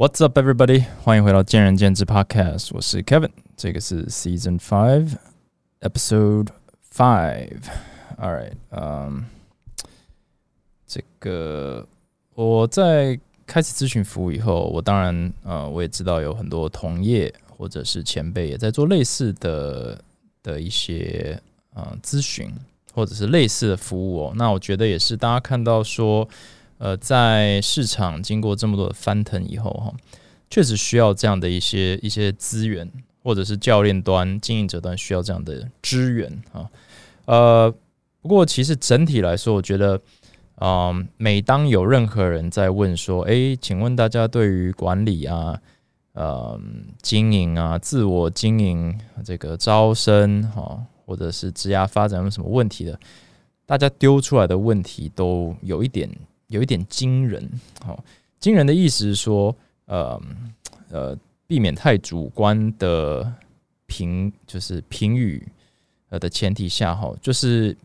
What's up, everybody？欢迎回到见仁见智 Podcast，我是 Kevin，这个是 Season Five Episode Five。All right，嗯，这个我在开始咨询服务以后，我当然呃，我也知道有很多同业或者是前辈也在做类似的的一些呃咨询或者是类似的服务哦。那我觉得也是，大家看到说。呃，在市场经过这么多的翻腾以后，哈，确实需要这样的一些一些资源，或者是教练端、经营者端需要这样的支援啊。呃，不过其实整体来说，我觉得，嗯，每当有任何人在问说，诶，请问大家对于管理啊、呃，经营啊、自我经营这个招生哈，或者是职涯发展有什么问题的，大家丢出来的问题都有一点。有一点惊人，好，惊人的意思是说，呃呃，避免太主观的评，就是评语，呃的前提下，哈，就是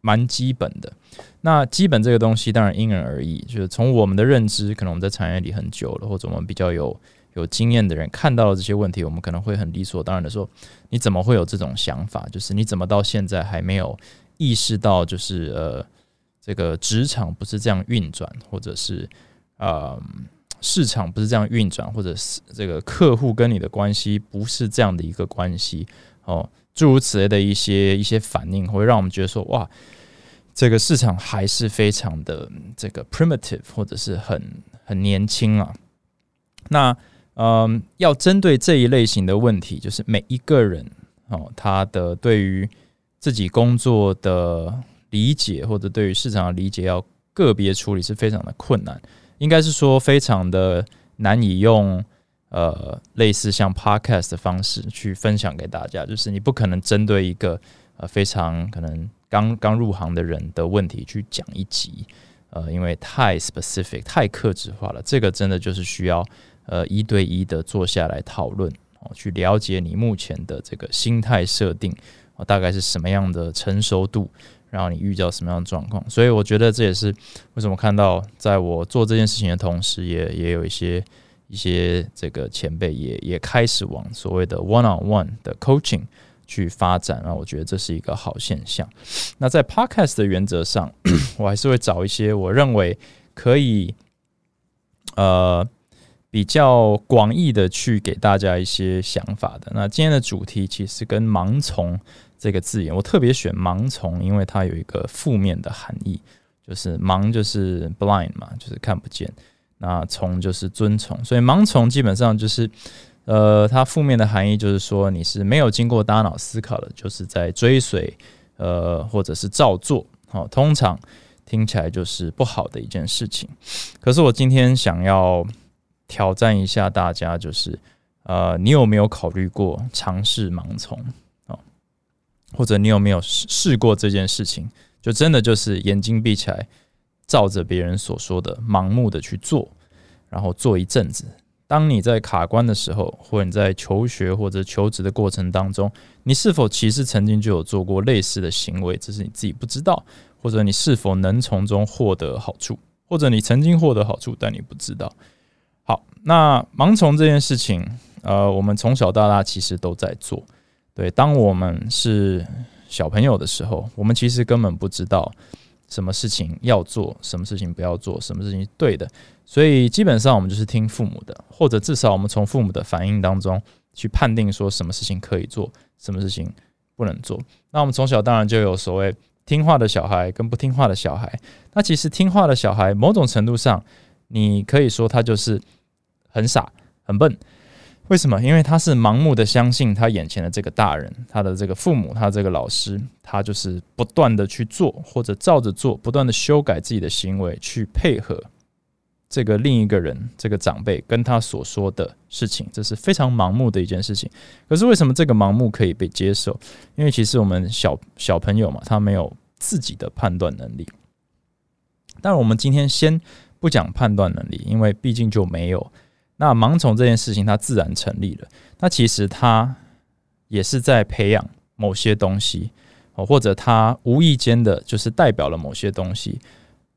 蛮基本的。那基本这个东西当然因人而异，就是从我们的认知，可能我们在产业里很久了，或者我们比较有有经验的人看到了这些问题，我们可能会很理所当然的说，你怎么会有这种想法？就是你怎么到现在还没有意识到，就是呃。这个职场不是这样运转，或者是呃市场不是这样运转，或者是这个客户跟你的关系不是这样的一个关系哦，诸如此类的一些一些反应，会让我们觉得说哇，这个市场还是非常的这个 primitive，或者是很很年轻啊。那嗯，要针对这一类型的问题，就是每一个人哦，他的对于自己工作的。理解或者对于市场的理解要个别处理是非常的困难，应该是说非常的难以用呃类似像 podcast 的方式去分享给大家，就是你不可能针对一个呃非常可能刚刚入行的人的问题去讲一集，呃，因为太 specific 太克制化了，这个真的就是需要呃一对一的坐下来讨论哦，去了解你目前的这个心态设定大概是什么样的成熟度。然后你遇到什么样的状况？所以我觉得这也是为什么看到在我做这件事情的同时，也也有一些一些这个前辈也也开始往所谓的 one on one 的 coaching 去发展。然后我觉得这是一个好现象。那在 podcast 的原则上，我还是会找一些我认为可以呃比较广义的去给大家一些想法的。那今天的主题其实跟盲从。这个字眼，我特别选盲从，因为它有一个负面的含义，就是盲就是 blind 嘛，就是看不见。那从就是遵从，所以盲从基本上就是，呃，它负面的含义就是说你是没有经过大脑思考的，就是在追随，呃，或者是照做。好，通常听起来就是不好的一件事情。可是我今天想要挑战一下大家，就是呃，你有没有考虑过尝试盲从？或者你有没有试试过这件事情？就真的就是眼睛闭起来，照着别人所说的盲目的去做，然后做一阵子。当你在卡关的时候，或者你在求学或者求职的过程当中，你是否其实曾经就有做过类似的行为，只是你自己不知道？或者你是否能从中获得好处？或者你曾经获得好处，但你不知道？好，那盲从这件事情，呃，我们从小到大其实都在做。对，当我们是小朋友的时候，我们其实根本不知道什么事情要做，什么事情不要做，什么事情对的，所以基本上我们就是听父母的，或者至少我们从父母的反应当中去判定说什么事情可以做，什么事情不能做。那我们从小当然就有所谓听话的小孩跟不听话的小孩。那其实听话的小孩，某种程度上，你可以说他就是很傻、很笨。为什么？因为他是盲目的相信他眼前的这个大人，他的这个父母，他这个老师，他就是不断的去做或者照着做，不断的修改自己的行为，去配合这个另一个人，这个长辈跟他所说的事情，这是非常盲目的一件事情。可是为什么这个盲目可以被接受？因为其实我们小小朋友嘛，他没有自己的判断能力。但我们今天先不讲判断能力，因为毕竟就没有。那盲从这件事情，它自然成立了。那其实它也是在培养某些东西哦，或者它无意间的就是代表了某些东西，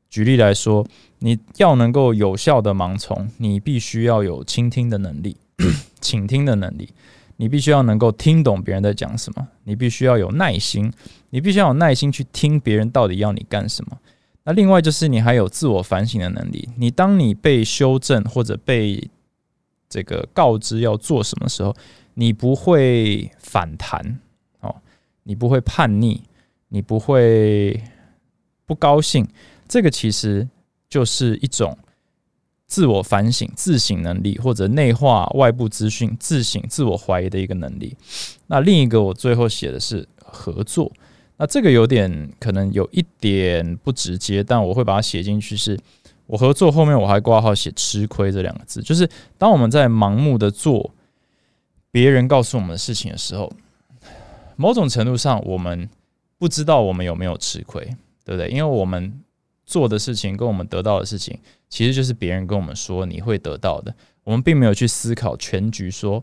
举例来说，你要能够有效的盲从，你必须要有倾听的能力，倾听的能力。你必须要能够听懂别人在讲什么，你必须要有耐心，你必须要有耐心去听别人到底要你干什么。那另外就是你还有自我反省的能力。你当你被修正或者被这个告知要做什么时候，你不会反弹哦，你不会叛逆，你不会不高兴。这个其实就是一种。自我反省、自省能力，或者内化外部资讯、自省、自我怀疑的一个能力。那另一个，我最后写的是合作。那这个有点可能有一点不直接，但我会把它写进去。是我合作后面我还挂号写“吃亏”这两个字，就是当我们在盲目的做别人告诉我们的事情的时候，某种程度上我们不知道我们有没有吃亏，对不对？因为我们做的事情跟我们得到的事情。其实就是别人跟我们说你会得到的，我们并没有去思考全局，说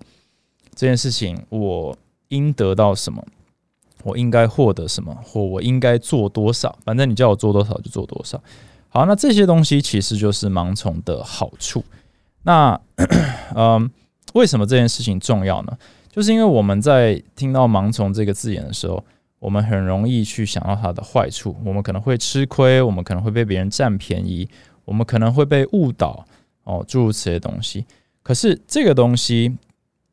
这件事情我应得到什么，我应该获得什么，或我应该做多少。反正你叫我做多少就做多少。好，那这些东西其实就是盲从的好处。那嗯，为什么这件事情重要呢？就是因为我们在听到盲从这个字眼的时候，我们很容易去想到它的坏处，我们可能会吃亏，我们可能会被别人占便宜。我们可能会被误导哦，诸如此类东西。可是这个东西，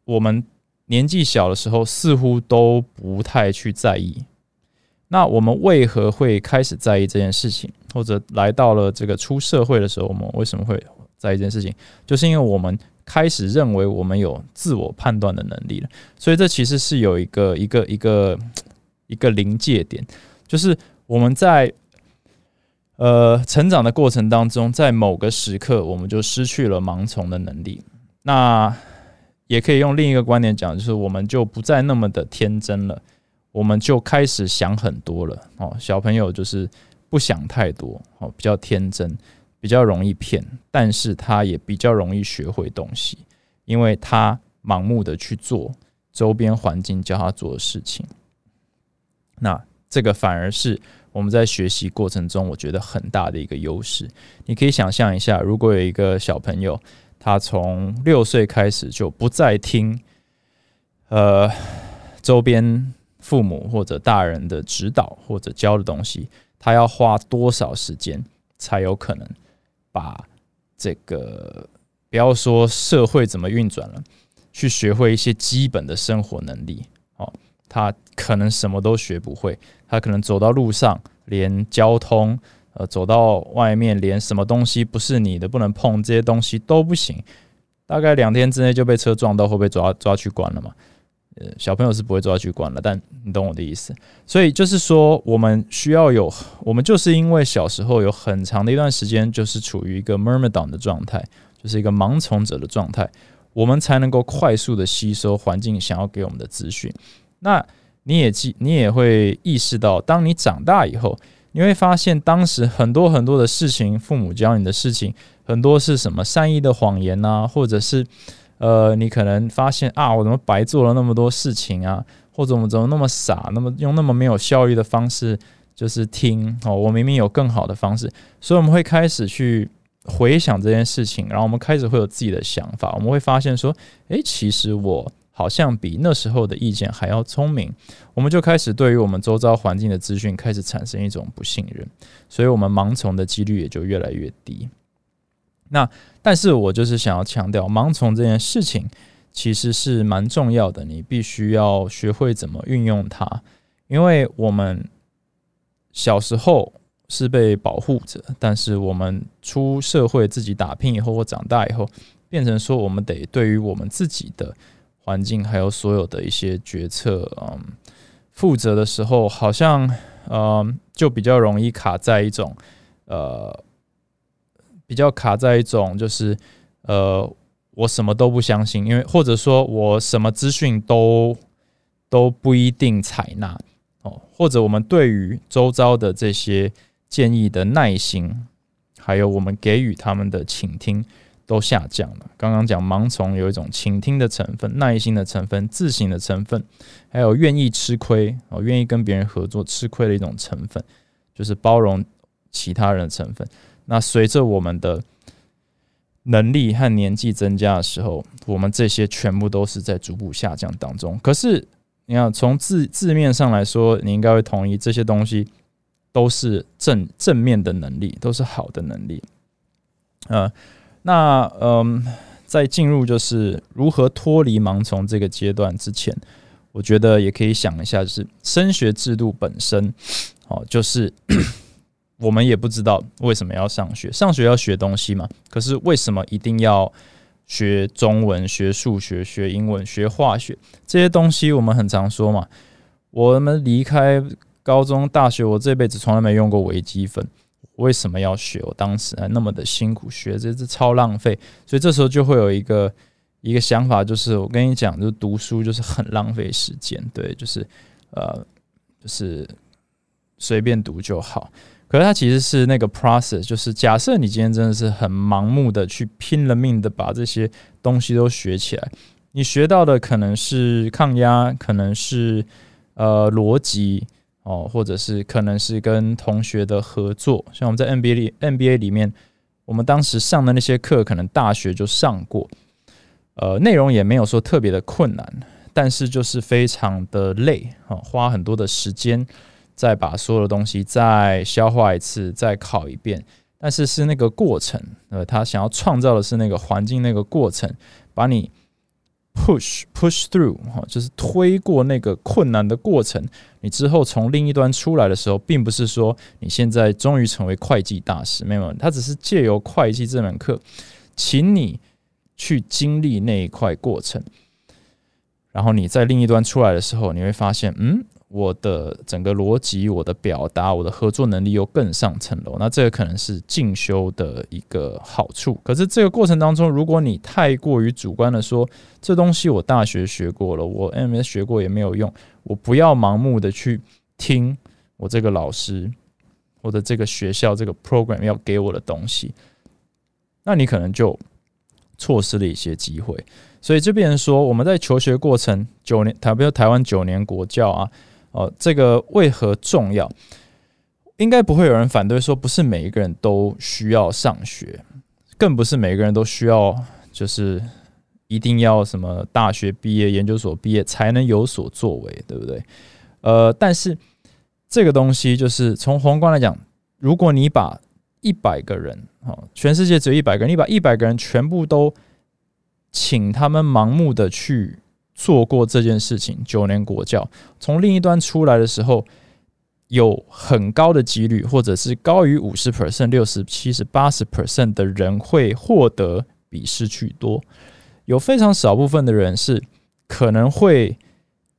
我们年纪小的时候似乎都不太去在意。那我们为何会开始在意这件事情？或者来到了这个出社会的时候，我们为什么会在意这件事情？就是因为我们开始认为我们有自我判断的能力了。所以这其实是有一个一个一个一个临界点，就是我们在。呃，成长的过程当中，在某个时刻，我们就失去了盲从的能力。那也可以用另一个观点讲，就是我们就不再那么的天真了，我们就开始想很多了。哦，小朋友就是不想太多，哦，比较天真，比较容易骗，但是他也比较容易学会东西，因为他盲目的去做周边环境教他做的事情。那这个反而是。我们在学习过程中，我觉得很大的一个优势。你可以想象一下，如果有一个小朋友，他从六岁开始就不再听，呃，周边父母或者大人的指导或者教的东西，他要花多少时间才有可能把这个不要说社会怎么运转了，去学会一些基本的生活能力？哦，他可能什么都学不会。他可能走到路上，连交通，呃，走到外面，连什么东西不是你的不能碰，这些东西都不行。大概两天之内就被车撞到，会被抓抓去关了嘛？呃，小朋友是不会抓去关了，但你懂我的意思。所以就是说，我们需要有，我们就是因为小时候有很长的一段时间就是处于一个 murmur 的状态，就是一个盲从者的状态，我们才能够快速的吸收环境想要给我们的资讯。那你也记，你也会意识到，当你长大以后，你会发现当时很多很多的事情，父母教你的事情，很多是什么善意的谎言呐，或者是，呃，你可能发现啊，我怎么白做了那么多事情啊，或者我们怎么那么傻，那么用那么没有效率的方式，就是听哦，我明明有更好的方式，所以我们会开始去回想这件事情，然后我们开始会有自己的想法，我们会发现说，诶，其实我。好像比那时候的意见还要聪明，我们就开始对于我们周遭环境的资讯开始产生一种不信任，所以我们盲从的几率也就越来越低。那但是我就是想要强调，盲从这件事情其实是蛮重要的，你必须要学会怎么运用它，因为我们小时候是被保护着，但是我们出社会自己打拼以后或长大以后，变成说我们得对于我们自己的。环境还有所有的一些决策，嗯，负责的时候，好像，嗯，就比较容易卡在一种，呃，比较卡在一种，就是，呃，我什么都不相信，因为或者说我什么资讯都都不一定采纳，哦，或者我们对于周遭的这些建议的耐心，还有我们给予他们的倾听。都下降了。刚刚讲盲从有一种倾听的成分、耐心的成分、自省的成分，还有愿意吃亏哦，愿意跟别人合作吃亏的一种成分，就是包容其他人的成分。那随着我们的能力和年纪增加的时候，我们这些全部都是在逐步下降当中。可是，你看从字字面上来说，你应该会同意这些东西都是正正面的能力，都是好的能力。呃，那嗯，在进入就是如何脱离盲从这个阶段之前，我觉得也可以想一下，就是升学制度本身，哦，就是。我们也不知道为什么要上学，上学要学东西嘛？可是为什么一定要学中文、学数学、学英文、学化学这些东西？我们很常说嘛，我们离开高中、大学，我这辈子从来没用过微积分，为什么要学？我当时还那么的辛苦学，这是超浪费。所以这时候就会有一个一个想法，就是我跟你讲，就是读书就是很浪费时间，对，就是呃，就是随便读就好。可是它其实是那个 process，就是假设你今天真的是很盲目的去拼了命的把这些东西都学起来，你学到的可能是抗压，可能是呃逻辑哦，或者是可能是跟同学的合作。像我们在 NBA 里 NBA 里面，我们当时上的那些课，可能大学就上过，呃，内容也没有说特别的困难，但是就是非常的累啊，花很多的时间。再把所有的东西再消化一次，再考一遍，但是是那个过程，呃，他想要创造的是那个环境，那个过程，把你 push push through 哈，就是推过那个困难的过程。你之后从另一端出来的时候，并不是说你现在终于成为会计大师，没有，他只是借由会计这门课，请你去经历那一块过程，然后你在另一端出来的时候，你会发现，嗯。我的整个逻辑、我的表达、我的合作能力又更上层楼，那这个可能是进修的一个好处。可是这个过程当中，如果你太过于主观的说，这东西我大学学过了，我 M S 学过也没有用，我不要盲目的去听我这个老师或者这个学校这个 program 要给我的东西，那你可能就错失了一些机会。所以这边说，我们在求学过程九年，台比如台湾九年国教啊。哦，这个为何重要？应该不会有人反对说，不是每一个人都需要上学，更不是每个人都需要，就是一定要什么大学毕业、研究所毕业才能有所作为，对不对？呃，但是这个东西就是从宏观来讲，如果你把一百个人，哦，全世界只有一百个人，你把一百个人全部都请他们盲目的去。做过这件事情，九年国教从另一端出来的时候，有很高的几率，或者是高于五十 percent、六十七十、八十 percent 的人会获得比失去多。有非常少部分的人是可能会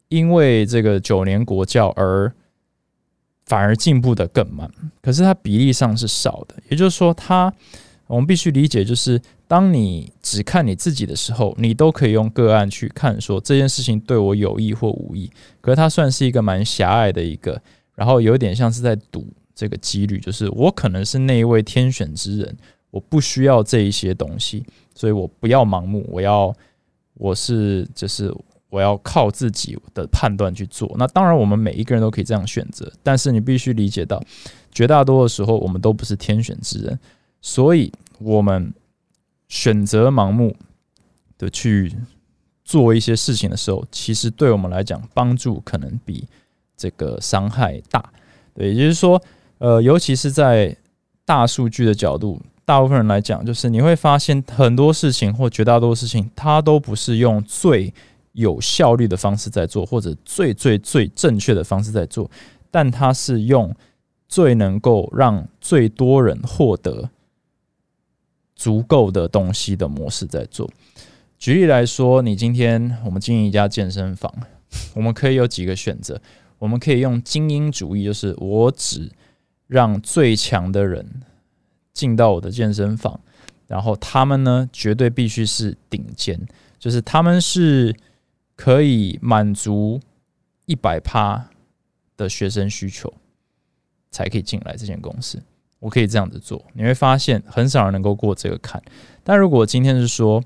因为这个九年国教而反而进步的更慢，可是它比例上是少的。也就是说，它我们必须理解就是。当你只看你自己的时候，你都可以用个案去看，说这件事情对我有益或无益。可是它算是一个蛮狭隘的一个，然后有点像是在赌这个几率，就是我可能是那一位天选之人，我不需要这一些东西，所以我不要盲目，我要我是就是我要靠自己的判断去做。那当然，我们每一个人都可以这样选择，但是你必须理解到，绝大多数时候我们都不是天选之人，所以我们。选择盲目的去做一些事情的时候，其实对我们来讲帮助可能比这个伤害大。对，也就是说，呃，尤其是在大数据的角度，大部分人来讲，就是你会发现很多事情或绝大多数事情，它都不是用最有效率的方式在做，或者最最最正确的方式在做，但它是用最能够让最多人获得。足够的东西的模式在做。举例来说，你今天我们经营一家健身房，我们可以有几个选择。我们可以用精英主义，就是我只让最强的人进到我的健身房，然后他们呢绝对必须是顶尖，就是他们是可以满足一百趴的学生需求，才可以进来这间公司。我可以这样子做，你会发现很少人能够过这个坎。但如果今天是说，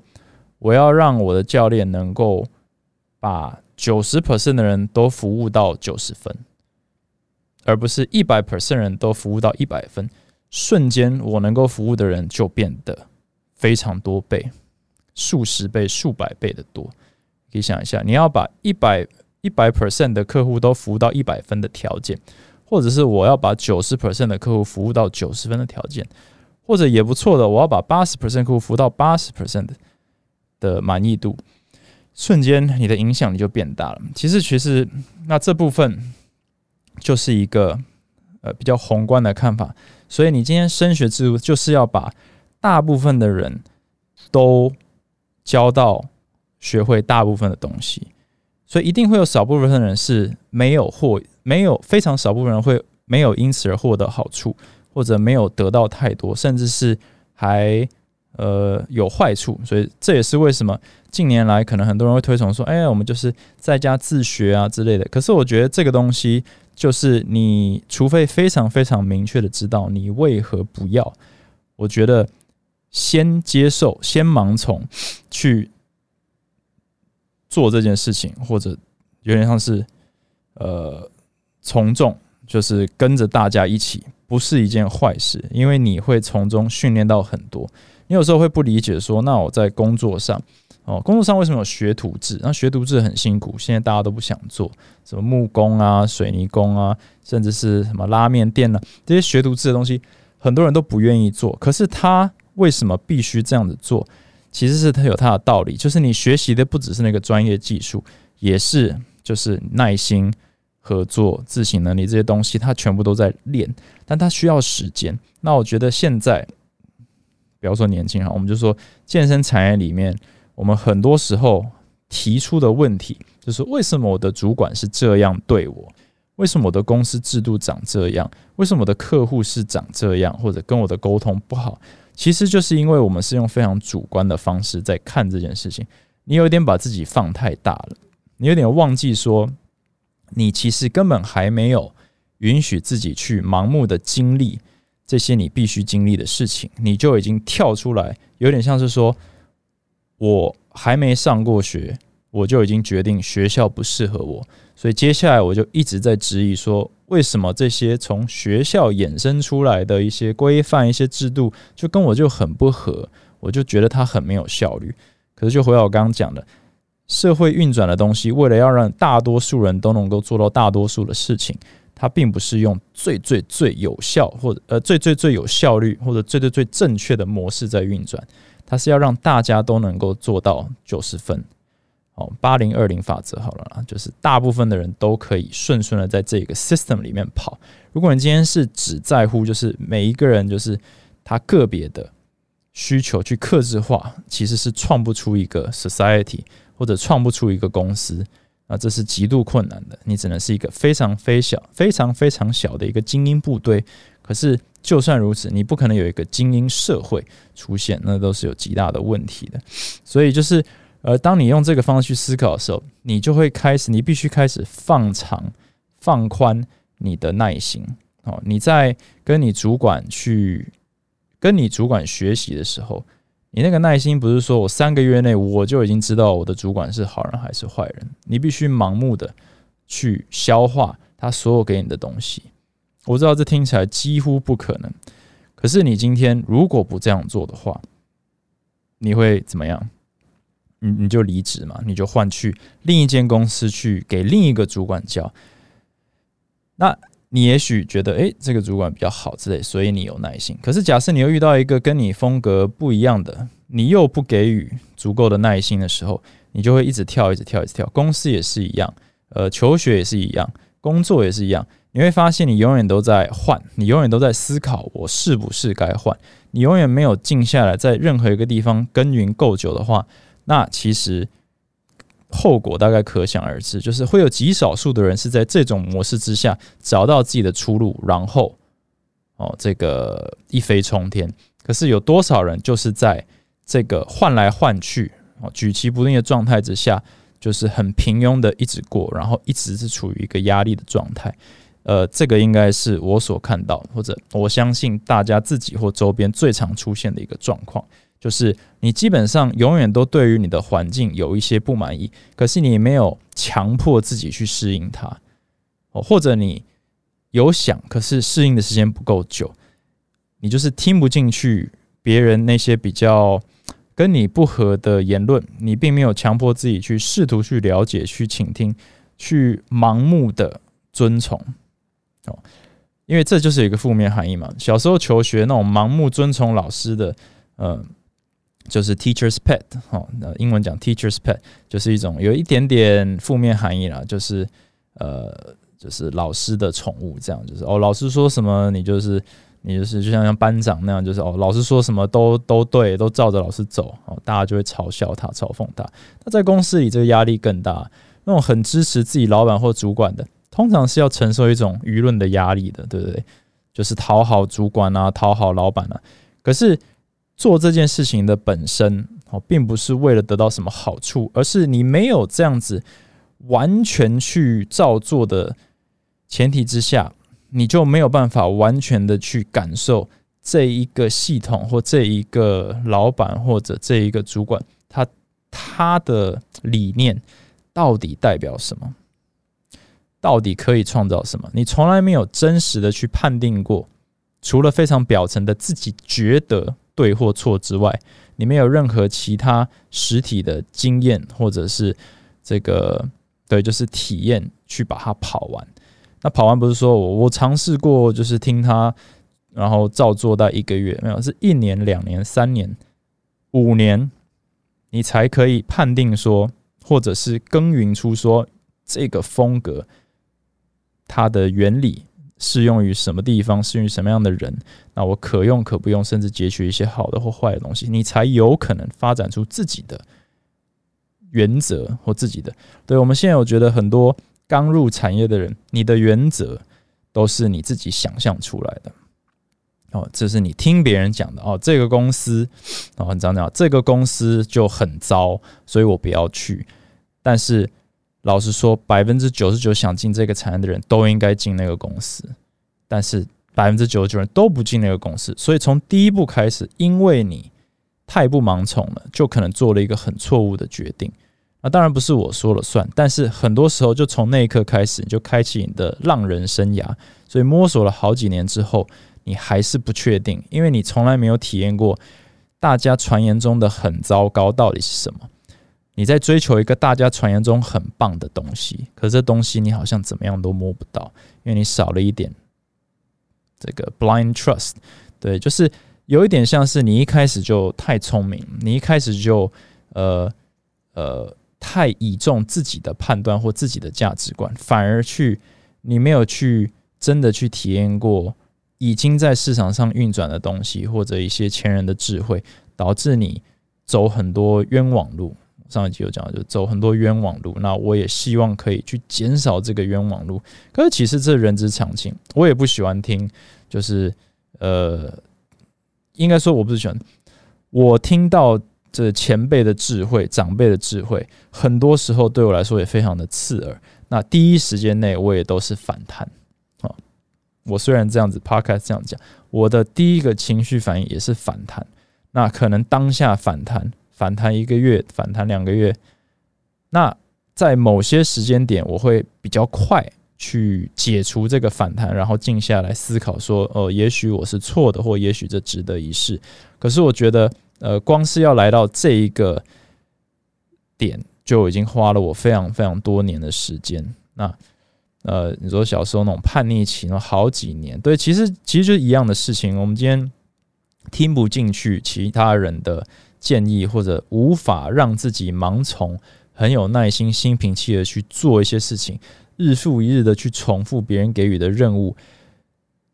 我要让我的教练能够把九十 percent 的人都服务到九十分，而不是一百 percent 人都服务到一百分，瞬间我能够服务的人就变得非常多倍、数十倍、数百倍的多。可以想一下，你要把一百一百 percent 的客户都服务到一百分的条件，或者是我要把九十 percent 的客户服务到九十分的条件，或者也不错的，我要把八十 percent 客户服务到八十 percent 的满意度。瞬间，你的影响力就变大了。其实，其实那这部分就是一个呃比较宏观的看法。所以，你今天升学制度就是要把大部分的人都教到学会大部分的东西。所以，一定会有少部分的人是没有获，没有非常少部分人会没有因此而获得好处，或者没有得到太多，甚至是还。呃，有坏处，所以这也是为什么近年来可能很多人会推崇说，哎，我们就是在家自学啊之类的。可是我觉得这个东西就是你，除非非常非常明确的知道你为何不要，我觉得先接受、先盲从去做这件事情，或者有点像是呃从众，就是跟着大家一起，不是一件坏事，因为你会从中训练到很多。你有时候会不理解，说那我在工作上，哦，工作上为什么有学徒制？那学徒制很辛苦，现在大家都不想做，什么木工啊、水泥工啊，甚至是什么拉面店呢？这些学徒制的东西，很多人都不愿意做。可是他为什么必须这样子做？其实是他有他的道理，就是你学习的不只是那个专业技术，也是就是耐心、合作、自省能力这些东西，他全部都在练，但他需要时间。那我觉得现在。不要说年轻哈，我们就说健身产业里面，我们很多时候提出的问题就是为什么我的主管是这样对我？为什么我的公司制度长这样？为什么我的客户是长这样？或者跟我的沟通不好？其实就是因为我们是用非常主观的方式在看这件事情。你有点把自己放太大了，你有点忘记说，你其实根本还没有允许自己去盲目的经历。这些你必须经历的事情，你就已经跳出来，有点像是说，我还没上过学，我就已经决定学校不适合我，所以接下来我就一直在质疑说，为什么这些从学校衍生出来的一些规范、一些制度，就跟我就很不合，我就觉得它很没有效率。可是就回到我刚刚讲的，社会运转的东西，为了要让大多数人都能够做到大多数的事情。它并不是用最最最有效或者呃最最最有效率或者最最最正确的模式在运转，它是要让大家都能够做到九十分，哦，八零二零法则好了啦，就是大部分的人都可以顺顺的在这个 system 里面跑。如果你今天是只在乎就是每一个人就是他个别的需求去克制化，其实是创不出一个 society 或者创不出一个公司。啊，这是极度困难的，你只能是一个非常非小、非常非常小的一个精英部队。可是，就算如此，你不可能有一个精英社会出现，那都是有极大的问题的。所以，就是，而，当你用这个方式去思考的时候，你就会开始，你必须开始放长、放宽你的耐心。哦，你在跟你主管去跟你主管学习的时候。你那个耐心不是说我三个月内我就已经知道我的主管是好人还是坏人，你必须盲目的去消化他所有给你的东西。我知道这听起来几乎不可能，可是你今天如果不这样做的话，你会怎么样？你你就离职嘛，你就换去另一间公司去给另一个主管教。那。你也许觉得，诶，这个主管比较好之类，所以你有耐心。可是，假设你又遇到一个跟你风格不一样的，你又不给予足够的耐心的时候，你就会一直跳，一直跳，一直跳。公司也是一样，呃，求学也是一样，工作也是一样。你会发现，你永远都在换，你永远都在思考，我是不是该换？你永远没有静下来，在任何一个地方耕耘够久的话，那其实。后果大概可想而知，就是会有极少数的人是在这种模式之下找到自己的出路，然后哦，这个一飞冲天。可是有多少人就是在这个换来换去、哦举棋不定的状态之下，就是很平庸的一直过，然后一直是处于一个压力的状态。呃，这个应该是我所看到，或者我相信大家自己或周边最常出现的一个状况。就是你基本上永远都对于你的环境有一些不满意，可是你没有强迫自己去适应它，哦，或者你有想，可是适应的时间不够久。你就是听不进去别人那些比较跟你不合的言论，你并没有强迫自己去试图去了解、去倾听、去盲目的遵从哦，因为这就是一个负面含义嘛。小时候求学那种盲目遵从老师的，呃，就是 teacher's pet 哦，那英文讲 teacher's pet 就是一种有一点点负面含义啦，就是呃，就是老师的宠物这样，就是哦，老师说什么你就是。你就是就像像班长那样，就是哦，老师说什么都都对，都照着老师走哦，大家就会嘲笑他、嘲讽他。那在公司里，这个压力更大。那种很支持自己老板或主管的，通常是要承受一种舆论的压力的，对不对？就是讨好主管啊，讨好老板啊。可是做这件事情的本身哦，并不是为了得到什么好处，而是你没有这样子完全去照做的前提之下。你就没有办法完全的去感受这一个系统或这一个老板或者这一个主管，他他的理念到底代表什么？到底可以创造什么？你从来没有真实的去判定过，除了非常表层的自己觉得对或错之外，你没有任何其他实体的经验或者是这个对，就是体验去把它跑完。那跑完不是说我我尝试过，就是听他，然后照做到一个月没有，是一年、两年、三年、五年，你才可以判定说，或者是耕耘出说这个风格它的原理适用于什么地方，适用于什么样的人，那我可用可不用，甚至截取一些好的或坏的东西，你才有可能发展出自己的原则或自己的。对我们现在我觉得很多。刚入产业的人，你的原则都是你自己想象出来的。哦，这是你听别人讲的哦。这个公司哦，很讲讲，这个公司就很糟，所以我不要去。但是老实说，百分之九十九想进这个产业的人都应该进那个公司，但是百分之九十九人都不进那个公司。所以从第一步开始，因为你太不盲从了，就可能做了一个很错误的决定。那当然不是我说了算，但是很多时候就从那一刻开始，你就开启你的浪人生涯。所以摸索了好几年之后，你还是不确定，因为你从来没有体验过大家传言中的很糟糕到底是什么。你在追求一个大家传言中很棒的东西，可这东西你好像怎么样都摸不到，因为你少了一点这个 blind trust。对，就是有一点像是你一开始就太聪明，你一开始就呃呃。太倚重自己的判断或自己的价值观，反而去你没有去真的去体验过已经在市场上运转的东西，或者一些前人的智慧，导致你走很多冤枉路。上一集有讲，就走很多冤枉路。那我也希望可以去减少这个冤枉路。可是其实这人之常情，我也不喜欢听，就是呃，应该说我不是喜欢，我听到。这前辈的智慧，长辈的智慧，很多时候对我来说也非常的刺耳。那第一时间内，我也都是反弹啊。我虽然这样子，Podcast 这样讲，我的第一个情绪反应也是反弹。那可能当下反弹，反弹一个月，反弹两个月。那在某些时间点，我会比较快去解除这个反弹，然后静下来思考，说，哦，也许我是错的，或也许这值得一试。可是我觉得。呃，光是要来到这一个点，就已经花了我非常非常多年的时间。那呃，你说小时候那种叛逆期，那好几年，对，其实其实就一样的事情。我们今天听不进去其他人的建议，或者无法让自己盲从，很有耐心、心平气和去做一些事情，日复一日的去重复别人给予的任务，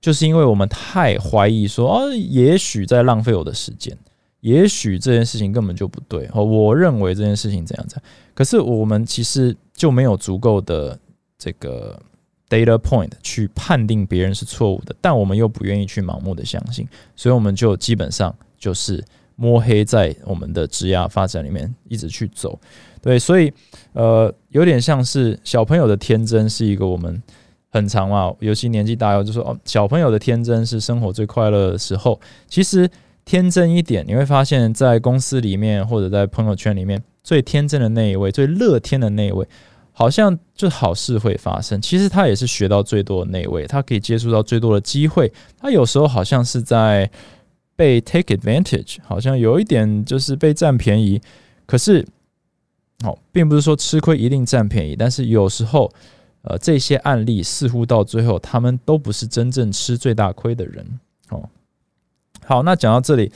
就是因为我们太怀疑说，哦，也许在浪费我的时间。也许这件事情根本就不对，哦，我认为这件事情怎样怎样，可是我们其实就没有足够的这个 data point 去判定别人是错误的，但我们又不愿意去盲目的相信，所以我们就基本上就是摸黑在我们的职业发展里面一直去走，对，所以呃，有点像是小朋友的天真是一个我们很长嘛，尤其年纪大了就说哦，小朋友的天真是生活最快乐的时候，其实。天真一点，你会发现在公司里面或者在朋友圈里面，最天真的那一位、最乐天的那一位，好像就好事会发生。其实他也是学到最多的那位，他可以接触到最多的机会。他有时候好像是在被 take advantage，好像有一点就是被占便宜。可是，哦，并不是说吃亏一定占便宜，但是有时候，呃，这些案例似乎到最后，他们都不是真正吃最大亏的人。哦，好，那讲到这里，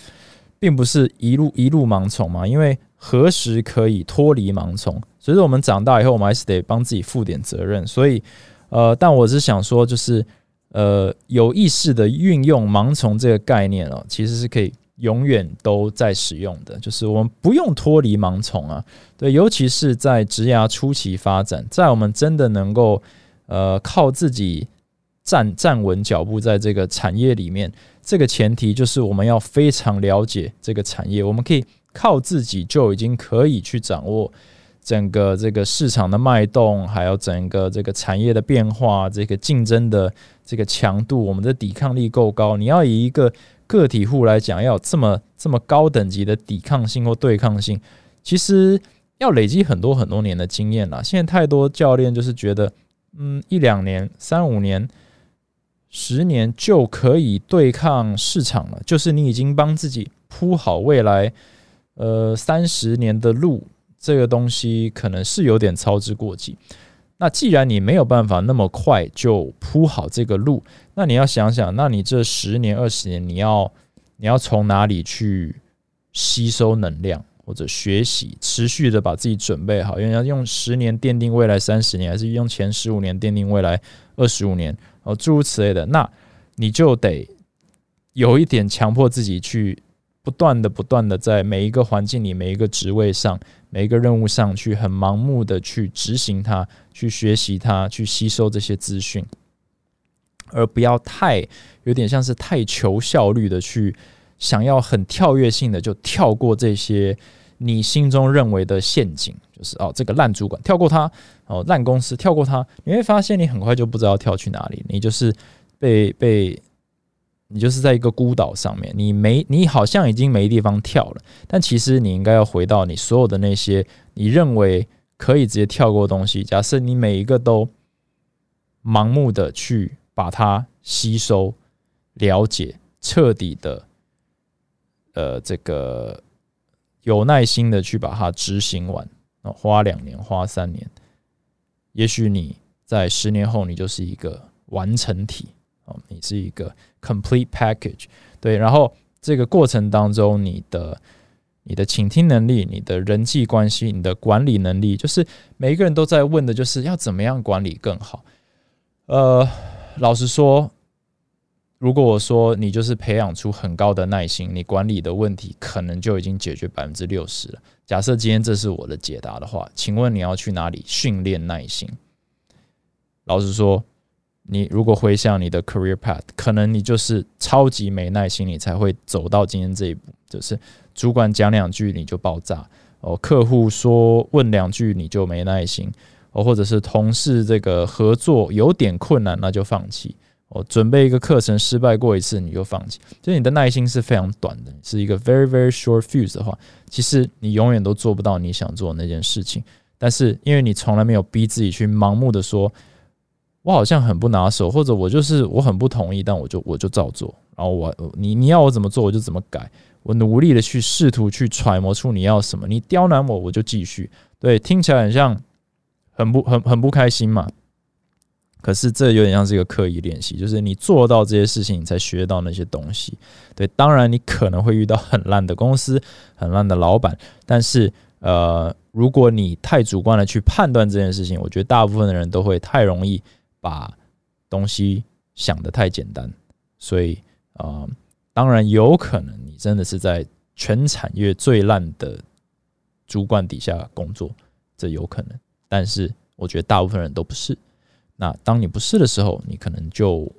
并不是一路一路盲从嘛，因为何时可以脱离盲从？随着我们长大以后，我们还是得帮自己负点责任。所以，呃，但我是想说，就是呃，有意识的运用盲从这个概念哦，其实是可以永远都在使用的。就是我们不用脱离盲从啊，对，尤其是在职涯初期发展，在我们真的能够呃靠自己站站稳脚步在这个产业里面，这个前提就是我们要非常了解这个产业，我们可以靠自己就已经可以去掌握。整个这个市场的脉动，还有整个这个产业的变化，这个竞争的这个强度，我们的抵抗力够高。你要以一个个体户来讲，要有这么这么高等级的抵抗性或对抗性，其实要累积很多很多年的经验了。现在太多教练就是觉得，嗯，一两年、三五年、十年就可以对抗市场了，就是你已经帮自己铺好未来呃三十年的路。这个东西可能是有点操之过急。那既然你没有办法那么快就铺好这个路，那你要想想，那你这十年、二十年，你要你要从哪里去吸收能量或者学习，持续的把自己准备好？因为要用十年奠定未来三十年，还是用前十五年奠定未来二十五年？哦，诸如此类的，那你就得有一点强迫自己去。不断的、不断的在每一个环境里、每一个职位上、每一个任务上去，很盲目的去执行它、去学习它、去吸收这些资讯，而不要太有点像是太求效率的去想要很跳跃性的就跳过这些你心中认为的陷阱，就是哦，这个烂主管跳过他，哦，烂公司跳过他，你会发现你很快就不知道跳去哪里，你就是被被。你就是在一个孤岛上面，你没，你好像已经没地方跳了，但其实你应该要回到你所有的那些你认为可以直接跳过的东西。假设你每一个都盲目的去把它吸收、了解、彻底的，呃，这个有耐心的去把它执行完，花两年、花三年，也许你在十年后，你就是一个完成体。哦你是一个 complete package，对，然后这个过程当中，你的你的倾听能力、你的人际关系、你的管理能力，就是每一个人都在问的，就是要怎么样管理更好。呃，老实说，如果我说你就是培养出很高的耐心，你管理的问题可能就已经解决百分之六十了。假设今天这是我的解答的话，请问你要去哪里训练耐心？老实说。你如果回想你的 career path，可能你就是超级没耐心，你才会走到今天这一步。就是主管讲两句你就爆炸，哦，客户说问两句你就没耐心，哦，或者是同事这个合作有点困难那就放弃，哦，准备一个课程失败过一次你就放弃，就你的耐心是非常短的，是一个 very very short fuse 的话，其实你永远都做不到你想做的那件事情。但是因为你从来没有逼自己去盲目的说。我好像很不拿手，或者我就是我很不同意，但我就我就照做。然后我你你要我怎么做，我就怎么改。我努力的去试图去揣摩出你要什么。你刁难我，我就继续。对，听起来很像很不很很不开心嘛。可是这有点像是一个刻意练习，就是你做到这些事情，你才学到那些东西。对，当然你可能会遇到很烂的公司、很烂的老板，但是呃，如果你太主观的去判断这件事情，我觉得大部分的人都会太容易。把东西想的太简单，所以啊，当然有可能你真的是在全产业最烂的主管底下工作，这有可能。但是我觉得大部分人都不是。那当你不是的时候，你可能就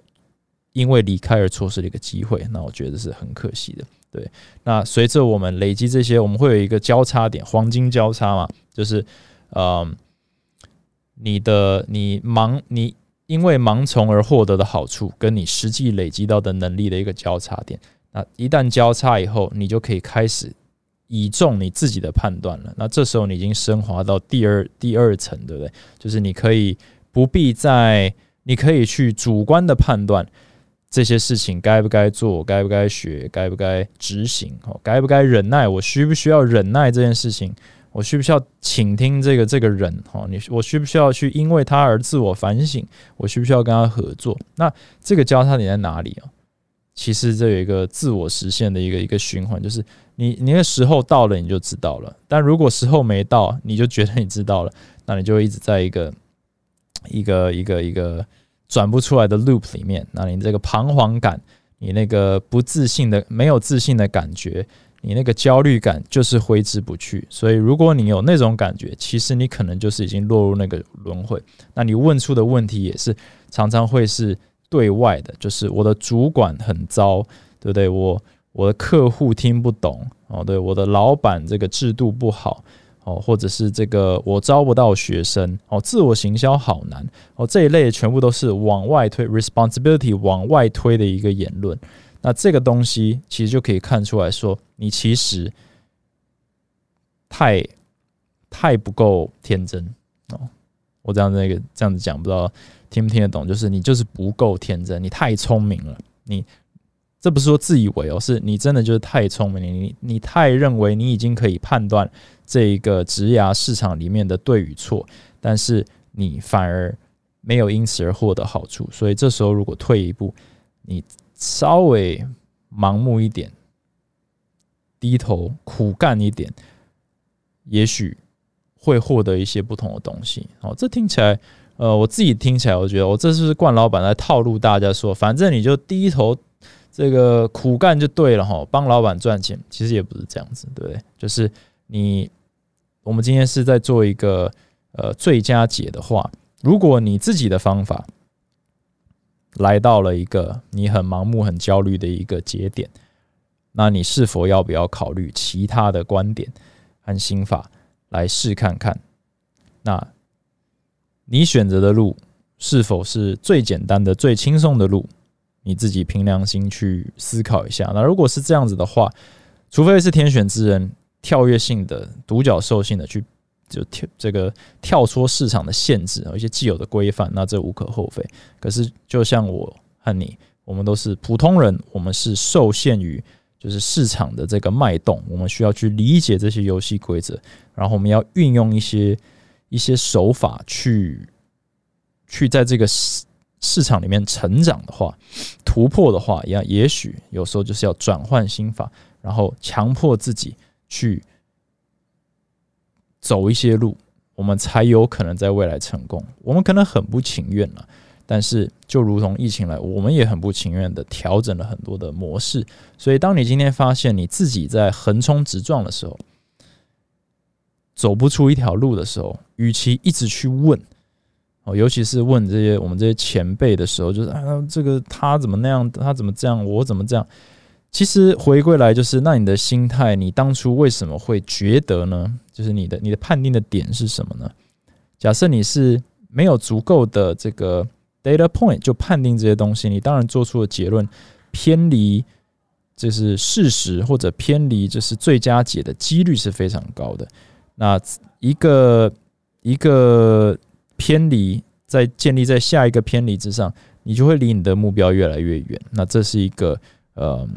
因为离开而错失了一个机会。那我觉得是很可惜的。对，那随着我们累积这些，我们会有一个交叉点，黄金交叉嘛，就是嗯，你的你忙你。因为盲从而获得的好处，跟你实际累积到的能力的一个交叉点，那一旦交叉以后，你就可以开始倚重你自己的判断了。那这时候你已经升华到第二第二层，对不对？就是你可以不必在，你可以去主观的判断这些事情该不该做，该不该学，该不该执行，哦，该不该忍耐，我需不需要忍耐这件事情？我需不需要倾听这个这个人？哦，你我需不需要去因为他而自我反省？我需不需要跟他合作？那这个交叉点在哪里啊？其实这有一个自我实现的一个一个循环，就是你你的时候到了，你就知道了；但如果时候没到，你就觉得你知道了，那你就一直在一个一个一个一个转不出来的 loop 里面。那你这个彷徨感，你那个不自信的、没有自信的感觉。你那个焦虑感就是挥之不去，所以如果你有那种感觉，其实你可能就是已经落入那个轮回。那你问出的问题也是常常会是对外的，就是我的主管很糟，对不对？我我的客户听不懂哦，对，我的老板这个制度不好哦，或者是这个我招不到学生哦，自我行销好难哦，这一类全部都是往外推 responsibility 往外推的一个言论。那这个东西其实就可以看出来说，你其实太太不够天真哦。我这样那个这样子讲，不知道听不听得懂？就是你就是不够天真，你太聪明了。你这不是说自以为哦，是你真的就是太聪明，你你太认为你已经可以判断这一个职涯市场里面的对与错，但是你反而没有因此而获得好处。所以这时候如果退一步，你。稍微盲目一点，低头苦干一点，也许会获得一些不同的东西。哦，这听起来，呃，我自己听起来，我觉得我这是惯老板来套路大家说，反正你就低头这个苦干就对了哈，帮老板赚钱。其实也不是这样子，对不对？就是你，我们今天是在做一个呃最佳解的话，如果你自己的方法。来到了一个你很盲目、很焦虑的一个节点，那你是否要不要考虑其他的观点和心法来试看看？那你选择的路是否是最简单的、最轻松的路？你自己凭良心去思考一下。那如果是这样子的话，除非是天选之人、跳跃性的、独角兽性的去。就跳这个跳出市场的限制啊，一些既有的规范，那这无可厚非。可是，就像我和你，我们都是普通人，我们是受限于就是市场的这个脉动，我们需要去理解这些游戏规则，然后我们要运用一些一些手法去去在这个市市场里面成长的话，突破的话，也也许有时候就是要转换心法，然后强迫自己去。走一些路，我们才有可能在未来成功。我们可能很不情愿了，但是就如同疫情来，我们也很不情愿的调整了很多的模式。所以，当你今天发现你自己在横冲直撞的时候，走不出一条路的时候，与其一直去问哦，尤其是问这些我们这些前辈的时候，就是啊，这个他怎么那样，他怎么这样，我怎么这样。其实回归来就是，那你的心态，你当初为什么会觉得呢？就是你的你的判定的点是什么呢？假设你是没有足够的这个 data point 就判定这些东西，你当然做出的结论偏离就是事实，或者偏离就是最佳解的几率是非常高的。那一个一个偏离在建立在下一个偏离之上，你就会离你的目标越来越远。那这是一个呃。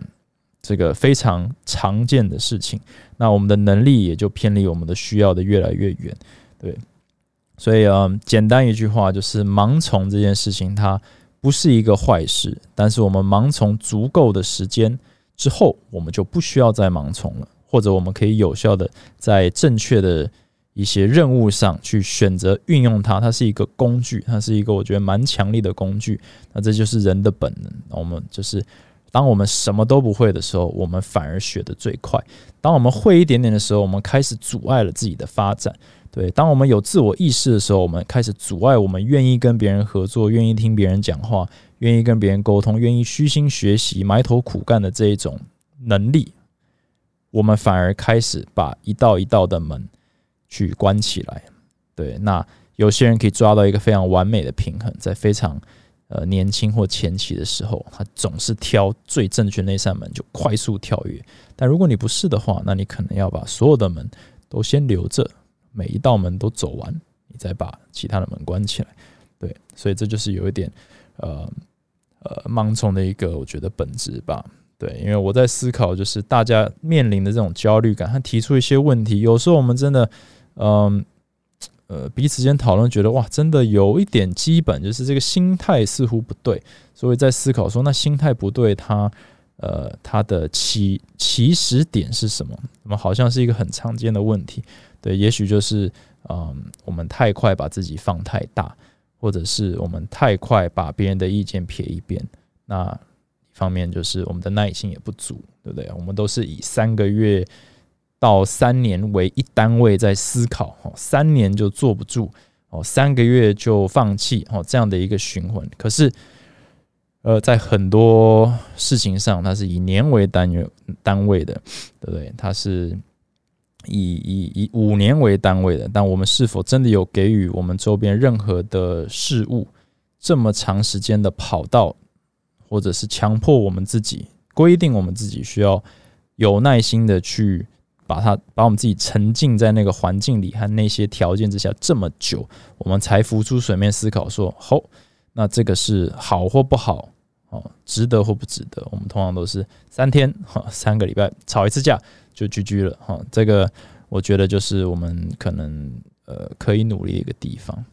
这个非常常见的事情，那我们的能力也就偏离我们的需要的越来越远，对，所以啊，简单一句话就是盲从这件事情它不是一个坏事，但是我们盲从足够的时间之后，我们就不需要再盲从了，或者我们可以有效的在正确的一些任务上去选择运用它，它是一个工具，它是一个我觉得蛮强力的工具，那这就是人的本能，我们就是。当我们什么都不会的时候，我们反而学得最快。当我们会一点点的时候，我们开始阻碍了自己的发展。对，当我们有自我意识的时候，我们开始阻碍我们愿意跟别人合作、愿意听别人讲话、愿意跟别人沟通、愿意虚心学习、埋头苦干的这一种能力，我们反而开始把一道一道的门去关起来。对，那有些人可以抓到一个非常完美的平衡，在非常呃年轻或前期的时候，他总是挑最正确那扇门就快速跳跃。但如果你不是的话，那你可能要把所有的门都先留着，每一道门都走完，你再把其他的门关起来。对，所以这就是有一点呃呃盲从的一个我觉得本质吧。对，因为我在思考，就是大家面临的这种焦虑感，他提出一些问题，有时候我们真的嗯呃彼此间讨论，觉得哇，真的有一点基本，就是这个心态似乎不对，所以在思考说，那心态不对，它。呃，它的起起始点是什么？那么好像是一个很常见的问题。对，也许就是嗯，我们太快把自己放太大，或者是我们太快把别人的意见撇一边。那一方面就是我们的耐心也不足，对不对？我们都是以三个月到三年为一单位在思考，哦，三年就坐不住，哦，三个月就放弃，哦，这样的一个循环。可是。呃，在很多事情上，它是以年为单元单位的，对不对？它是以以以五年为单位的。但我们是否真的有给予我们周边任何的事物这么长时间的跑道，或者是强迫我们自己规定我们自己需要有耐心的去把它把我们自己沉浸在那个环境里和那些条件之下这么久，我们才浮出水面思考说：好，那这个是好或不好？哦，值得或不值得？我们通常都是三天哈，三个礼拜吵一次架就居居了哈。这个我觉得就是我们可能呃可以努力的一个地方。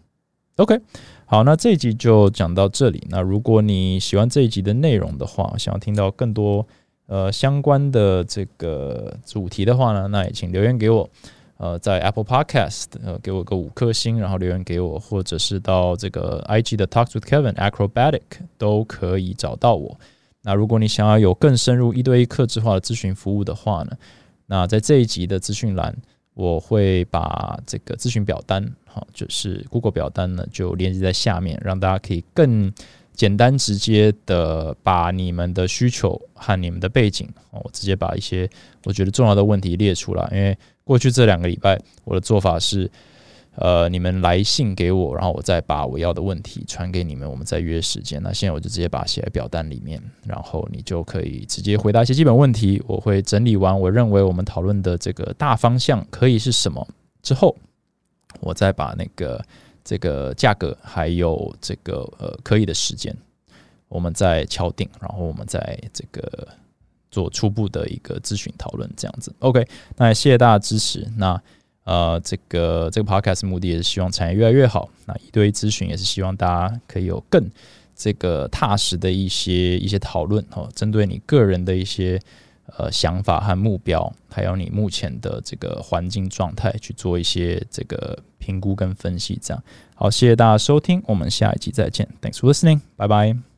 OK，好，那这一集就讲到这里。那如果你喜欢这一集的内容的话，想要听到更多呃相关的这个主题的话呢，那也请留言给我。呃，在 Apple Podcast 呃给我个五颗星，然后留言给我，或者是到这个 IG 的 Talks with Kevin Acrobatic 都可以找到我。那如果你想要有更深入一对一客制化的咨询服务的话呢，那在这一集的资讯栏，我会把这个咨询表单，好，就是 Google 表单呢，就连接在下面，让大家可以更简单直接的把你们的需求和你们的背景，我直接把一些我觉得重要的问题列出来，因为。过去这两个礼拜，我的做法是，呃，你们来信给我，然后我再把我要的问题传给你们，我们再约时间。那现在我就直接把写在表单里面，然后你就可以直接回答一些基本问题。我会整理完，我认为我们讨论的这个大方向可以是什么之后，我再把那个这个价格还有这个呃可以的时间，我们再敲定，然后我们再这个。做初步的一个咨询讨论，这样子，OK，那也谢谢大家支持。那呃，这个这个 Podcast 目的也是希望产业越来越好。那一堆咨询也是希望大家可以有更这个踏实的一些一些讨论哦，针对你个人的一些呃想法和目标，还有你目前的这个环境状态去做一些这个评估跟分析。这样好，谢谢大家收听，我们下一集再见，Thanks for listening，拜拜。